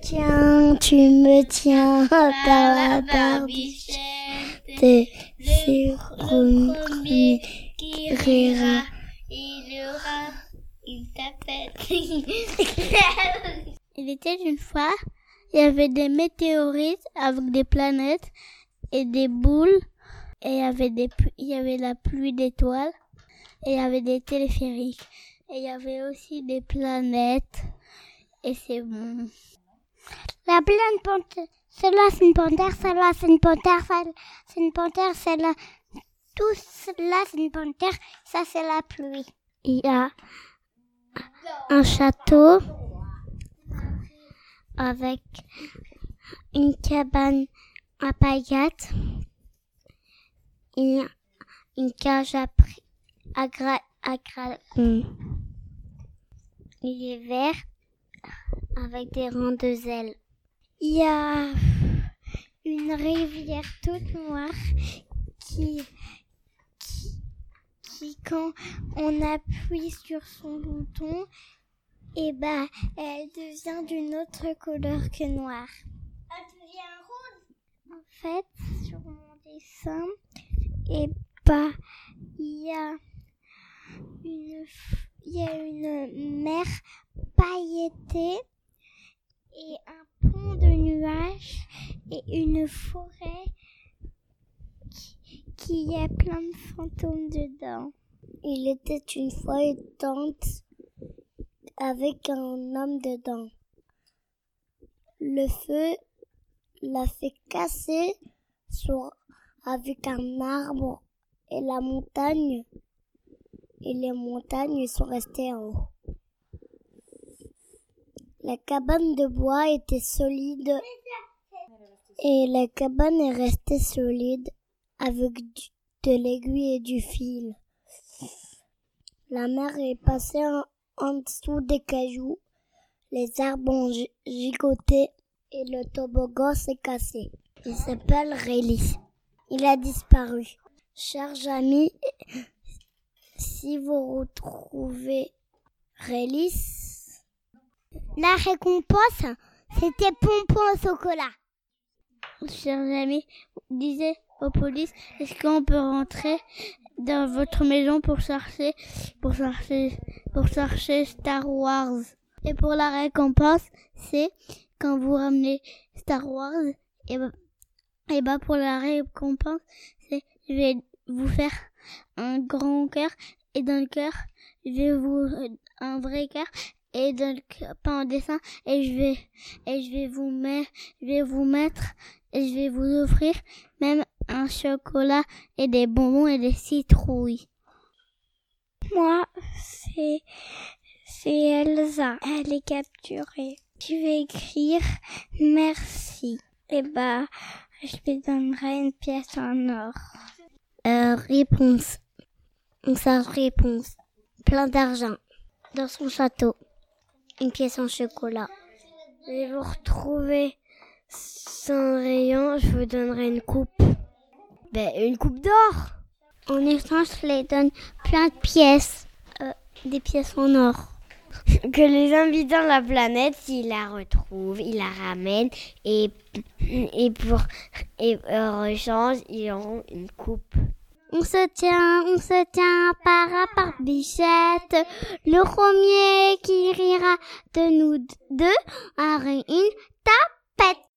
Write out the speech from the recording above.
tiens, tu me tiens dans la barbichette. C'est premier qui rira. Il aura une tapette. il était une fois, il y avait des météorites avec des planètes et des boules. Et il y avait, des, il y avait la pluie d'étoiles. Et il y avait des téléphériques. Et il y avait aussi des planètes. Et c'est bon. La pleine panthère. Celle-là, c'est une panthère. Celle-là, c'est une panthère. c'est une panthère. Celle-là. Tout cela, c'est une panthère. Ça, c'est la pluie. Il y a un château avec une cabane à paillettes. Il y a une cage à, à, à Il est vert avec des rangs de zèle. Il y a une rivière toute noire qui, qui, quand on appuie sur son bouton, eh ben, elle devient d'une autre couleur que noire. Elle devient rouge. En fait, sur mon dessin, eh ben, il y a une, il y a une mer pailletée et un pont de nuages et une forêt qui, a plein de fantômes dedans. Il était une fois une tente avec un homme dedans. Le feu l'a fait casser avec un arbre et la montagne et les montagnes sont restées en haut. La cabane de bois était solide et la cabane est restée solide avec de l'aiguille et du fil. La mer est passée en, dessous des cailloux, les arbres ont gigoté et le toboggan s'est cassé. Il s'appelle Rélis. Il a disparu. Chers amis, si vous retrouvez Rélis, la récompense, c'était pompon au chocolat. Chers amis, disait aux polices, est-ce qu'on peut rentrer dans votre maison pour chercher, pour chercher, pour chercher Star Wars? Et pour la récompense, c'est quand vous ramenez Star Wars, et bah, et bah pour la récompense, c'est je vais vous faire un grand cœur et dans le cœur, je vais vous un vrai cœur et donc pas en dessin et je vais et je vais vous mettre je vais vous mettre et je vais vous offrir même un chocolat et des bonbons et des citrouilles. Moi, c'est c'est Elsa. Elle est capturée. Je vais écrire? Merci. Et bah, je lui donnerai une pièce en or. Euh, réponse. Sa réponse. Plein d'argent. Dans son château une pièce en chocolat. Et vous retrouvez sans rayon, je vous donnerai une coupe. Ben, une coupe d'or. En échange, je les donne plein de pièces. Euh, des pièces en or. Que les invités de la planète, s'ils la retrouvent, ils la ramènent et, et pour et en échange, ils auront une coupe. On se tient, on se tient par à bichette. Le premier qui rira de nous deux aura une tapette.